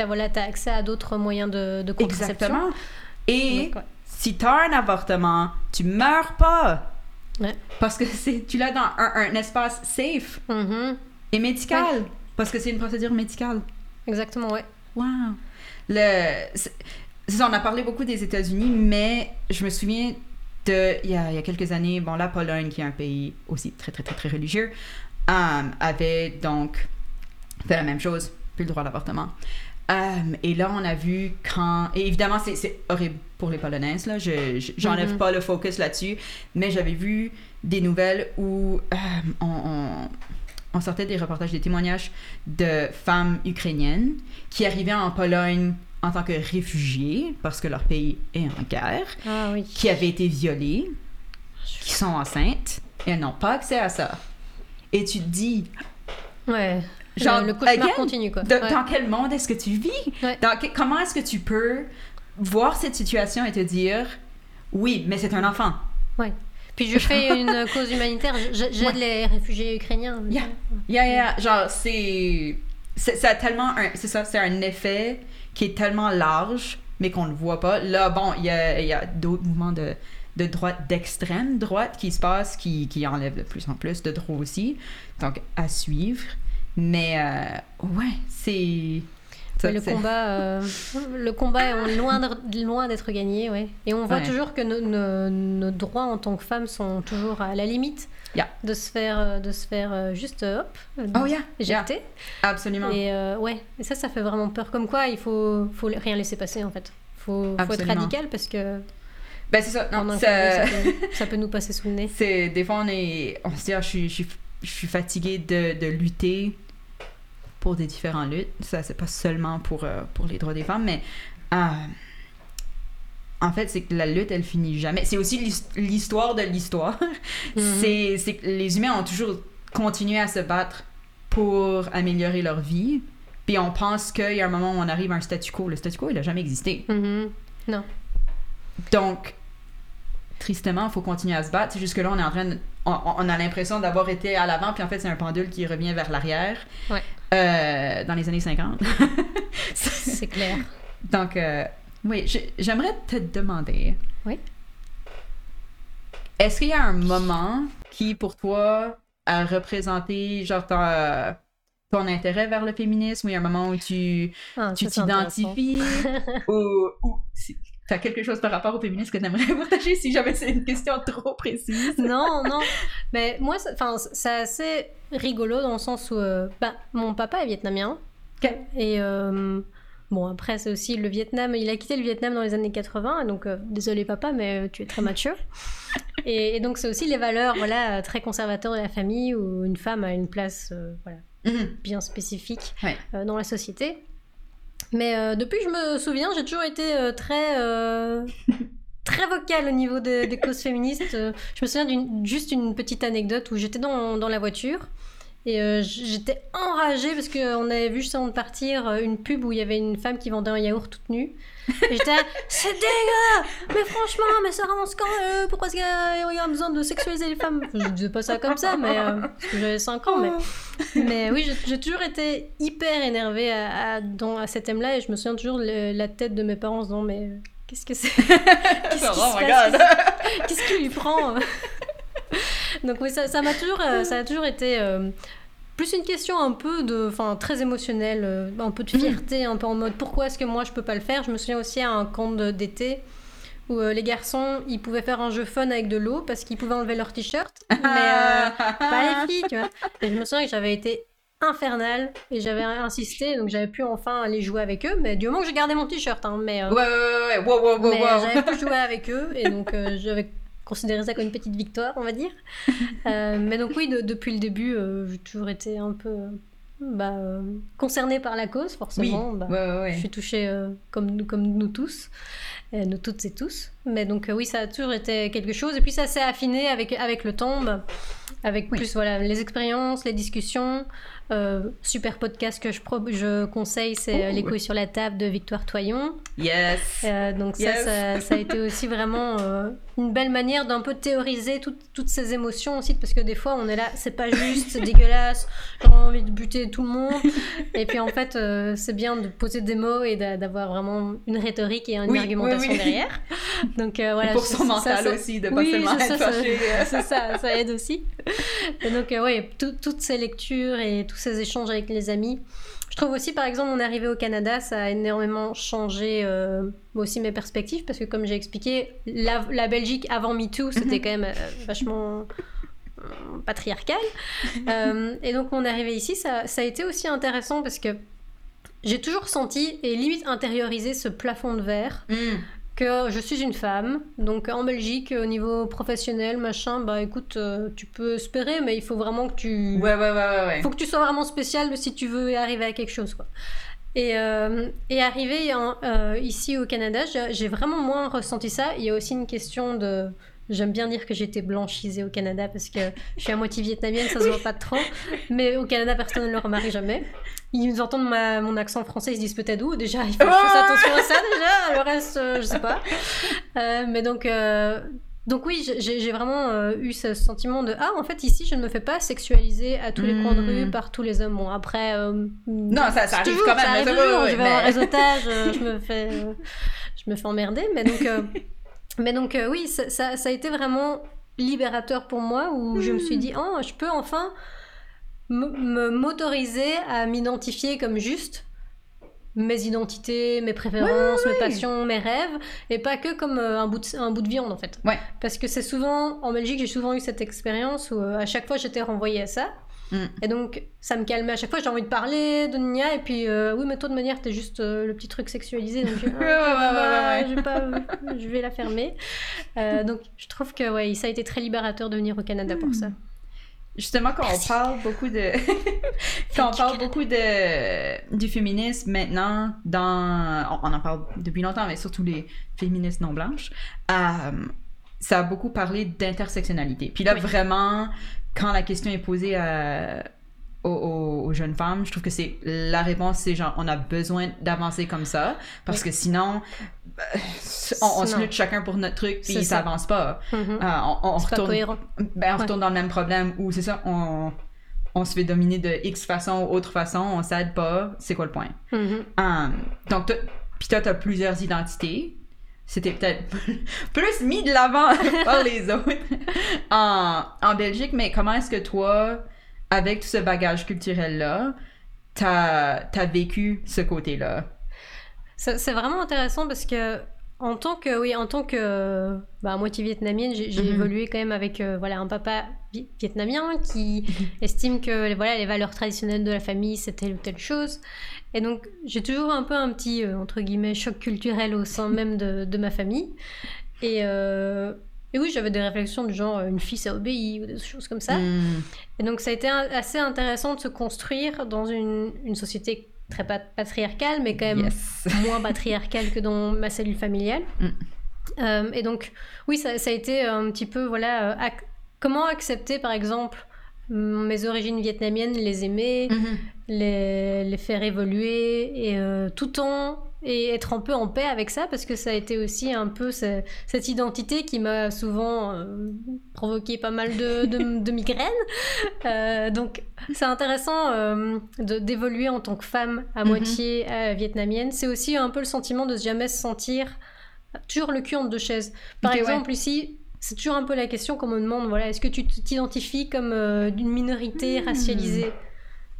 Speaker 2: tu as, voilà, as accès à d'autres moyens de, de contraception.
Speaker 1: Exactement. Et
Speaker 2: Donc, ouais.
Speaker 1: si t'as un avortement, tu meurs pas.
Speaker 2: Ouais.
Speaker 1: Parce que tu l'as dans un, un espace safe
Speaker 2: Mhm.
Speaker 1: et médical. Parce que c'est une procédure médicale.
Speaker 2: Exactement, ouais.
Speaker 1: Wow. Le, ça, on a parlé beaucoup des États-Unis, mais je me souviens de, il y a, il y a quelques années, bon, la Pologne, qui est un pays aussi très, très, très, très religieux, euh, avait donc fait la même chose, plus le droit d'avortement. Euh, et là, on a vu quand. Et évidemment, c'est- horrible pour les Polonaises, là. Je, je- j'enlève
Speaker 2: Mhm.
Speaker 1: pas le focus là-dessus. Mais j'avais vu des nouvelles où euh, on, on- on sortait des reportages, des témoignages de femmes ukrainiennes qui arrivaient en Pologne en tant que réfugiés parce que leur pays est en guerre,
Speaker 2: Ah oui.
Speaker 1: qui avaient été violées, qui sont enceintes et elles n'ont pas accès à ça. Et tu te dis,
Speaker 2: Ouais.
Speaker 1: Genre,
Speaker 2: le, le cauchemar
Speaker 1: again,
Speaker 2: continue, quoi.
Speaker 1: de-
Speaker 2: Ouais.
Speaker 1: dans quel monde est-ce que tu vis?
Speaker 2: Ouais.
Speaker 1: Dans que- comment est-ce que tu peux voir cette situation et te dire, oui, mais c'est un enfant?
Speaker 2: Puis je fais une cause humanitaire, j'aide les réfugiés ukrainiens.
Speaker 1: Yeah. Yeah, yeah, genre, c'est. c'est- tellement un. C'est ça, c'est un effet qui est tellement large, mais qu'on ne voit pas. Là, bon, il y a, y a d'autres mouvements de, de droite, d'extrême droite qui se passent, qui, qui enlèvent de plus en plus de droits aussi. Donc, à suivre. Mais, euh, ouais, c'est.
Speaker 2: Ouais, le combat, euh, le combat est loin d'être- loin gagné, ouais. Et on voit
Speaker 1: Ouais.
Speaker 2: toujours que nos, nos- nos droits en tant que femmes sont toujours à la limite
Speaker 1: Yeah.
Speaker 2: de se faire, de se faire euh, juste euh, hop, euh,
Speaker 1: Oh, yeah, yeah,
Speaker 2: éjecter.
Speaker 1: absolument.
Speaker 2: Et euh, ouais, et ça, ça fait vraiment peur. Comme quoi, il faut, faut rien laisser passer en fait. Faut, faut être radical parce que
Speaker 1: Ben, c'est ça. Non, ça-
Speaker 2: coup, ça, peut, ça peut nous passer sous le nez.
Speaker 1: C'est des fois on est on se dit ah, je suis je suis je suis fatiguée de, de lutter pour des différents luttes. Ça c'est pas seulement pour euh, pour les droits des femmes mais euh, en fait, c'est que la lutte, elle finit jamais. C'est aussi l'his- l'histoire de l'histoire.
Speaker 2: Mhm.
Speaker 1: C'est c'est que les humains ont toujours continué à se battre pour améliorer leur vie. Puis on pense qu'il y a un moment où on arrive à un statu quo. Le statu quo, il a jamais existé.
Speaker 2: Mhm.
Speaker 1: Donc, tristement, il faut continuer à se battre. C'est juste que là, on est en train de- On, on a l'impression d'avoir été à l'avant, puis en fait, c'est un pendule qui revient vers l'arrière.
Speaker 2: Ouais.
Speaker 1: Euh, dans les années 50.
Speaker 2: C'est clair.
Speaker 1: Donc, euh, oui, j'ai- j'aimerais te demander.
Speaker 2: Oui.
Speaker 1: Est-ce qu'il y a un moment qui, pour toi, a représenté, genre, ton, ton intérêt vers le féminisme, ou il y a un moment où tu
Speaker 2: Ah,
Speaker 1: t'identifies ou, ou si tu as quelque chose par rapport au féminisme que tu aimerais partager si jamais c'est une question trop précise?
Speaker 2: non, non. Mais moi, c'est assez rigolo dans le sens où euh, bah, mon papa est vietnamien. Et euh, bon, après, c'est aussi le Vietnam. Il a quitté le Vietnam dans les années 80. Donc, euh, désolé, papa, mais tu es très mature. et, et donc, c'est aussi les valeurs voilà, très conservateurs de la famille où une femme a une place voilà,
Speaker 1: Mhm.
Speaker 2: bien spécifique
Speaker 1: Ouais.
Speaker 2: dans la société. Mais euh, depuis je me souviens, j'ai toujours été euh, très, euh, très vocale au niveau de- des causes féministes. Je me souviens d'une juste une petite anecdote où j'étais dans, dans la voiture et euh, j'étais enragée parce qu'on avait vu juste avant de partir euh, une pub où il y avait une femme qui vendait un yaourt toute nue. Et j'étais c'est dégueu! Mais franchement, mais c'est vraiment scandaleux! Pourquoi est-ce qu'il y a, besoin de sexualiser les femmes? Je disais pas ça comme ça, mais euh, parce que j'avais 5 ans, mais... Mais oui, j'ai- toujours été hyper énervée à, à, dans, à cet thème-là et je me souviens toujours le- la tête de mes parents en se disant mais qu'est-ce que c'est? Qui
Speaker 1: oh!
Speaker 2: Qu'est-ce qui lui prend? Donc oui, ça ça m'a toujours, euh, ça a toujours été euh, plus une question un peu de, enfin très émotionnelle, euh, un peu de fierté, un peu en mode pourquoi est-ce que moi je peux pas le faire? Je me souviens aussi à un camp d'été où euh, les garçons ils pouvaient faire un jeu fun avec de l'eau parce qu'ils pouvaient enlever leur t-shirt, mais euh, pas les filles, tu vois. Et je me souviens que j'avais été infernale et j'avais insisté, donc j'avais pu enfin aller jouer avec eux, mais du moment que j'ai gardé mon t-shirt, hein, mais, euh,
Speaker 1: Ouais, ouais, ouais, ouais, wow, wow, wow, wow.
Speaker 2: j'avais pu jouer avec eux et donc j'avais considérer ça comme une petite victoire, on va dire. Euh, mais donc oui, depuis le début, euh, j'ai toujours été un peu bah, concernée par la cause, forcément. Bah, Je suis touchée comme, comme nous tous, nous toutes et tous. Mais donc oui, ça a toujours été quelque chose. Et puis ça s'est affiné avec, avec le temps, bah, avec plus voilà, les expériences, les discussions. Euh, super podcast que je, je conseille, c'est euh, Les couilles sur la table de Victoire Toyon.
Speaker 1: Yes.
Speaker 2: Euh, donc Ça, ça, a été aussi vraiment une belle manière d'un peu théoriser toutes ces émotions aussi, parce que des fois on est là, c'est pas juste, c'est dégueulasse, j'ai envie de buter tout le monde. Et puis en fait, c'est bien de poser des mots et d'avoir vraiment une rhétorique et une argumentation derrière.
Speaker 1: Donc voilà. pour son mental aussi, de pas seulement être.
Speaker 2: C'est ça, ça aide aussi. Et donc oui, toutes ces lectures et tout ces échanges avec les amis. Je trouve aussi, par exemple, mon arrivée au Canada, ça a énormément changé euh, aussi mes perspectives, parce que comme j'ai expliqué, la, Belgique avant MeToo, c'était mhm. quand même euh, vachement euh, patriarcal. et donc mon arrivée ici, ça, ça, a été aussi intéressant parce que j'ai toujours senti et limite intériorisé ce plafond de verre. Mm que je suis une femme. Donc en Belgique, au niveau professionnel, machin, bah écoute, euh, tu peux espérer, mais il faut vraiment que tu.
Speaker 1: Ouais, ouais, ouais, ouais.
Speaker 2: faut que tu sois vraiment spécial si tu veux arriver à quelque chose, quoi. Et, euh, et arrivé euh, ici au Canada, j'ai vraiment moins ressenti ça. Il y a aussi une question de. J'aime bien dire que j'étais blanchisée au Canada parce que je suis à moitié vietnamienne, ça se voit pas trop. Mais au Canada, personne ne le remarque jamais. Ils entendent ma, mon accent français, ils se disent peut-être où déjà Il faut que je fasse attention à ça déjà. Le reste, euh, je sais pas. Euh, mais donc, euh, donc oui, j'ai vraiment eu ce sentiment de ah en fait ici je ne me fais pas sexualiser à tous les coins de rue hmm. par tous les hommes. Bon après
Speaker 1: non ça, ça arrive quand même. Ça
Speaker 2: arrive toujours, je vais mais... réseautage, je me fais je me fais emmerder. Mais donc mais donc oui ça, ça, ça, a été vraiment libérateur pour moi où je me suis hmm. dit oh je peux enfin m'autoriser à m'identifier comme juste mes identités, mes préférences, mes passions, mes rêves, et pas que comme euh, un, bout de, un bout de viande en fait.
Speaker 1: Ouais.
Speaker 2: Parce que c'est souvent, en Belgique, j'ai souvent eu cette expérience où euh, à chaque fois j'étais renvoyée à ça. Mm. Et donc ça me calmait. À chaque fois j'ai envie de parler de Nia, et puis euh, oui, mais toi de manière, t'es juste le petit truc sexualisé, donc je, vais la fermer. donc je trouve que ouais, ça a été très libérateur de venir au Canada pour ça.
Speaker 1: Justement, quand on parle beaucoup de. quand on parle beaucoup de, du féminisme maintenant, dans. On, en parle depuis longtemps, mais surtout les féministes non blanches, euh, ça a beaucoup parlé d'intersectionnalité. Puis là, vraiment, quand la question est posée à aux, jeunes femmes, je trouve que c'est la réponse, c'est genre on a besoin d'avancer comme ça parce que sinon euh, on, se lutte chacun pour notre truc puis ça, avance pas. Mm-hmm. Euh, on, retourne, ben, on retourne dans le même problème où c'est ça, on, on se fait dominer de X façon ou autre façon, on s'aide pas, c'est quoi le point? Mm-hmm. Um, donc, puis toi, t'as plusieurs identités. C'était peut-être plus mis de l'avant par les autres en, en Belgique, mais comment est-ce que toi, avec tout ce bagage culturel-là, t'as as vécu ce côté-là?
Speaker 2: C'est vraiment intéressant parce que en tant que oui, en tant que bah, moitié vietnamienne, j'ai mm-hmm. évolué quand même avec euh, voilà un papa vietnamien qui estime que voilà les valeurs traditionnelles de la famille c'est telle ou telle chose. Et donc j'ai toujours un peu un petit euh, entre guillemets choc culturel au sein même de, de ma famille. Et euh, et oui, j'avais des réflexions du genre une fille ça obéit ou des choses comme ça. Hmm. Et donc ça a été assez intéressant de se construire dans une, une société très patriarcale, mais quand même moins patriarcale que dans ma cellule familiale. Hmm. Euh, et donc oui, ça, ça, a été un petit peu, voilà, euh, comment accepter par exemple mes origines vietnamiennes, les aimer, mm-hmm. les, les, faire évoluer, et euh, tout en et être un peu en paix avec ça parce que ça a été aussi un peu cette identité qui m'a souvent euh, provoqué pas mal de, de, migraines. Euh, donc c'est intéressant euh, d'évoluer en tant que femme à mhm. moitié vietnamienne. C'est aussi un peu le sentiment de jamais se sentir toujours le cul entre deux chaises. Par exemple ici, c'est toujours un peu la question qu'on me demande, voilà, est-ce que tu t'identifies comme d'une minorité hmm. racialisée?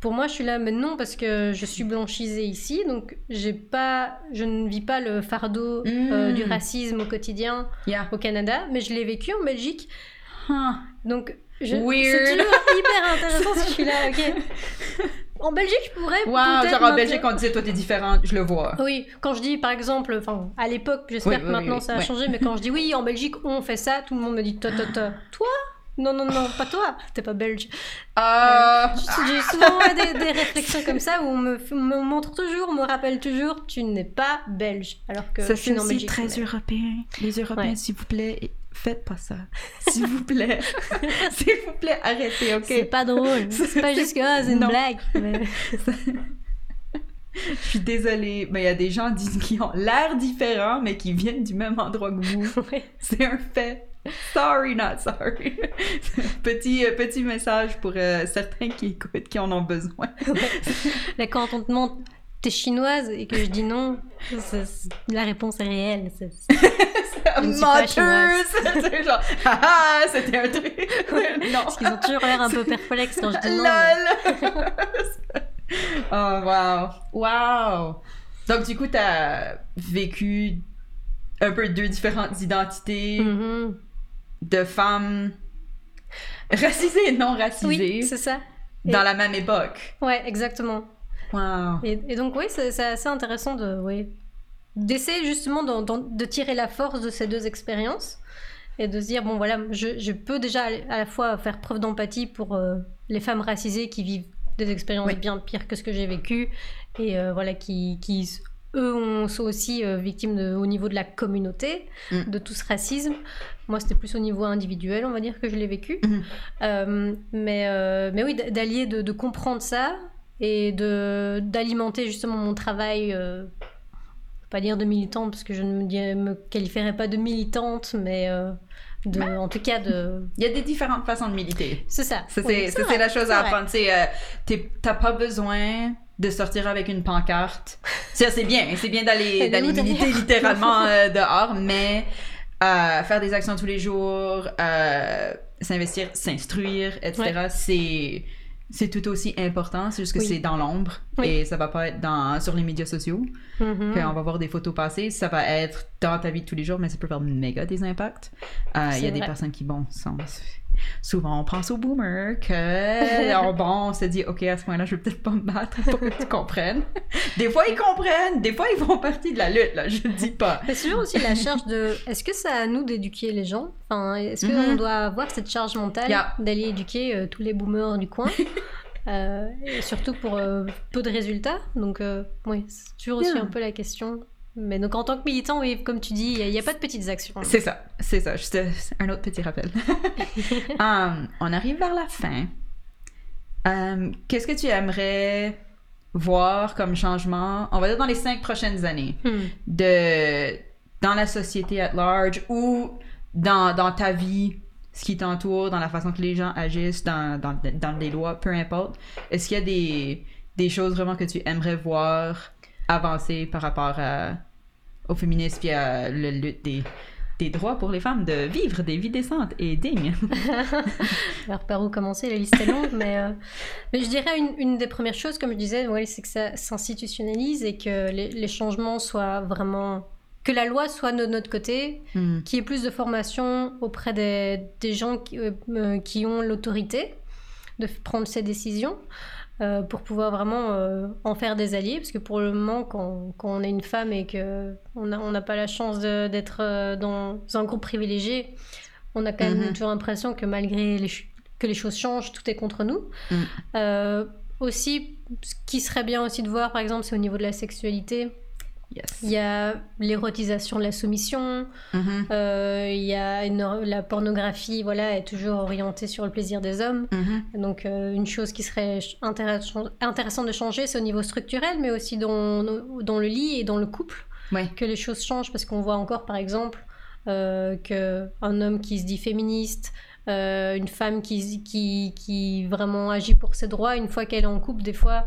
Speaker 2: Pour moi, je suis là, mais non, parce que je suis blanchisée ici, donc j'ai pas, je ne vis pas le fardeau euh, du hmm. racisme au quotidien au Canada, mais je l'ai vécu en Belgique. Donc, c'est toujours hyper intéressant si je suis là, ok. En Belgique, je pourrais.
Speaker 1: Wow, genre en Belgique, on disait toi t'es différente, je le vois.
Speaker 2: Oui, quand je dis par exemple, enfin à l'époque, j'espère
Speaker 1: Oui,
Speaker 2: que
Speaker 1: oui,
Speaker 2: maintenant
Speaker 1: oui,
Speaker 2: ça a changé, mais quand je dis oui, en Belgique on fait ça, tout le monde me dit toi, toi, toi. Toi? Non, non, non, pas toi, t'es pas belge.
Speaker 1: Ah,
Speaker 2: J'ai souvent des, des réflexions comme ça où on me, on me montre toujours, on me rappelle toujours, tu n'es pas belge. Alors que
Speaker 1: ça
Speaker 2: je suis
Speaker 1: c'est aussi
Speaker 2: Belgique.
Speaker 1: très
Speaker 2: mais-
Speaker 1: européen. Les Européens,
Speaker 2: Ouais.
Speaker 1: s'il vous plaît, faites pas ça. S'il vous plaît. s'il vous plaît, arrêtez, ok?
Speaker 2: C'est pas drôle. C'est pas juste que ah, c'est une
Speaker 1: Non.
Speaker 2: blague. mais-
Speaker 1: Je suis désolée, mais il y a des gens qui- ont l'air différents, mais qui viennent du même endroit que vous.
Speaker 2: Ouais.
Speaker 1: C'est un fait. Sorry, not sorry. petit, euh, petit message pour euh, certains qui écoutent, qui en ont besoin.
Speaker 2: Là, quand on te demande t'es chinoise et que je dis non, c'est- la réponse est réelle. c'est-!
Speaker 1: C'est genre, ah c'était un truc. non.
Speaker 2: Parce qu'ils ont toujours l'air un peu perplexes quand je dis non. mais-
Speaker 1: Lol! oh, wow. Wow! Donc, du coup, t'as vécu un peu deux différentes identités
Speaker 2: Mhm.
Speaker 1: de femmes racisées et non racisées
Speaker 2: Oui, c'est ça.
Speaker 1: dans la même époque.
Speaker 2: Ouais, exactement.
Speaker 1: Wow.
Speaker 2: Et, et donc, oui, c'est assez intéressant de, oui, d'essayer justement de tirer la force de ces deux expériences et de se dire, bon, voilà, je, je peux déjà à la fois faire preuve d'empathie pour euh, les femmes racisées qui vivent des expériences
Speaker 1: Oui.
Speaker 2: bien pires que ce que j'ai vécu et euh, voilà, qui, qui eux ont- sont aussi euh, victimes de- au niveau de la communauté,
Speaker 1: Mm.
Speaker 2: de tout ce racisme. Moi, c'était plus au niveau individuel, on va dire, que je l'ai vécu. Euh, mais, euh, mais oui, d'allier, de, de comprendre ça et de d'alimenter justement mon travail, euh, pas dire de militante parce que je ne me, me qualifierais pas de militante, mais euh, de, en tout cas de...
Speaker 1: Il y a des différentes façons de militer.
Speaker 2: C'est ça. Oui,
Speaker 1: c'est c'est la chose
Speaker 2: c'est
Speaker 1: à apprendre. Tu sais, euh, T'as pas besoin de sortir avec une pancarte. C'est bien. C'est bien d'aller militer littéralement euh, dehors, mais euh, faire des actions tous les jours, s'investir, s'instruire, etc., c'est c'est tout aussi important. C'est juste que
Speaker 2: Oui.
Speaker 1: c'est dans l'ombre
Speaker 2: Oui.
Speaker 1: et ça va pas être dans, sur les médias sociaux.
Speaker 2: Mhm.
Speaker 1: Qu'on va voir des photos passer, ça va être dans ta vie de tous les jours, mais ça peut faire méga des impacts. Euh, Il y
Speaker 2: C'est
Speaker 1: a des personnes qui, bon, sont... Souvent, on pense aux boomers que, alors bon, on se dit, OK, à ce point-là, je vais peut-être pas me battre pour que tu comprennes. Des fois, ils comprennent, des fois, ils font partie de la lutte, là, je dis pas.
Speaker 2: Mais c'est toujours aussi la charge de. Est-ce que c'est à nous d'éduquer les gens? Enfin, est-ce qu'on doit avoir cette charge mentale
Speaker 1: Yeah.
Speaker 2: d'aller éduquer euh, tous les boomers du coin? Euh, et surtout pour euh, peu de résultats. Donc, oui, c'est toujours aussi un peu la question. Mais donc, en tant que militant, oui, comme tu dis, il n'y a, pas de petites actions.
Speaker 1: C'est ça, c'est ça, juste euh, un autre petit rappel. Um, on arrive vers la fin. Um, Qu'est-ce que tu aimerais voir comme changement, on va dire dans les cinq prochaines années?
Speaker 2: Hmm.
Speaker 1: de dans la société at large ou dans, dans ta vie, ce qui t'entoure, dans la façon que les gens agissent, dans, dans, dans les lois, peu importe. Est-ce qu'il y a des, des choses vraiment que tu aimerais voir avancer par rapport à, au féminisme et à la lutte des, des droits pour les femmes de vivre des vies décentes et dignes?
Speaker 2: Alors, par où commencer? La liste est longue, mais, euh, mais je dirais une, une des premières choses, comme je disais, ouais, c'est que ça s'institutionnalise et que les, les changements soient vraiment. que la loi soit de notre côté,
Speaker 1: Hmm.
Speaker 2: qu'il y ait plus de formation auprès des, des gens qui, euh, euh, qui ont l'autorité de prendre ces décisions. Euh, pour pouvoir vraiment euh, en faire des alliés, parce que pour le moment, quand, quand on est une femme et qu'on n'a on n'a pas la chance d'être euh, dans un groupe privilégié, on a quand même
Speaker 1: Mhm.
Speaker 2: toujours l'impression que malgré les, que les choses changent, tout est contre nous. Euh, aussi, ce qui serait bien aussi de voir, par exemple, c'est au niveau de la sexualité.
Speaker 1: Yes.
Speaker 2: Il y a l'érotisation de la soumission,
Speaker 1: Mhm.
Speaker 2: euh, il y a une- la pornographie, voilà, est toujours orientée sur le plaisir des hommes.
Speaker 1: Mhm.
Speaker 2: Donc euh, une chose qui serait ch- intéressant, intéressant de changer, c'est au niveau structurel, mais aussi dans, dans le lit et dans le couple,
Speaker 1: Ouais.
Speaker 2: que les choses changent, parce qu'on voit encore, par exemple, euh, qu'un homme qui se dit féministe, une femme qui, qui, qui vraiment agit pour ses droits, une fois qu'elle est en couple, des fois...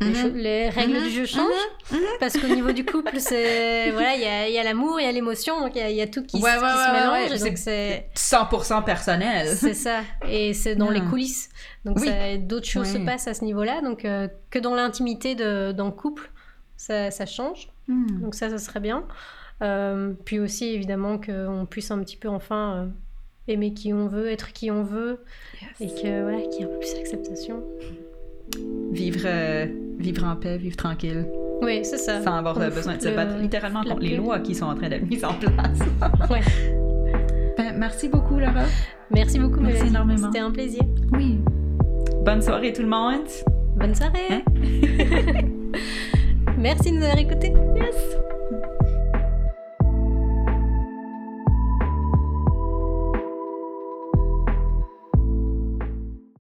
Speaker 2: Les,
Speaker 1: Mhm.
Speaker 2: cho- les règles du jeu changent parce qu'au niveau du couple c'est voilà il y a, l'amour il y a l'émotion donc il y a, il y a tout qui,
Speaker 1: Ouais,
Speaker 2: qui
Speaker 1: ouais,
Speaker 2: se mélange et donc c'est
Speaker 1: 100% personnel.
Speaker 2: c'est ça, et c'est dans les
Speaker 1: Yeah.
Speaker 2: coulisses. Donc
Speaker 1: Oui.
Speaker 2: d'autres choses se passent à ce niveau-là. Donc euh, que dans l'intimité d'un couple, ça, ça change.
Speaker 1: Hmm.
Speaker 2: Donc ça, ça serait bien. Euh, puis aussi évidemment qu'on puisse un petit peu enfin euh, aimer qui on veut, être qui on veut, et que voilà, qu'il y ait un peu plus d'acceptation.
Speaker 1: Vivre, euh, vivre en paix, vivre tranquille,
Speaker 2: Oui, c'est ça.
Speaker 1: sans avoir besoin de se
Speaker 2: Le-
Speaker 1: battre littéralement contre les lois qui sont en train d'être mises en place.
Speaker 2: Ouais.
Speaker 1: Ben, merci beaucoup, Laura.
Speaker 2: Merci beaucoup,
Speaker 1: Merci
Speaker 2: Mélanie.
Speaker 1: énormément.
Speaker 2: C'était un plaisir.
Speaker 1: Oui. Bonne soirée, tout le monde.
Speaker 2: Bonne soirée.
Speaker 1: Hein?
Speaker 2: Merci de nous avoir écoutés.
Speaker 1: Yes.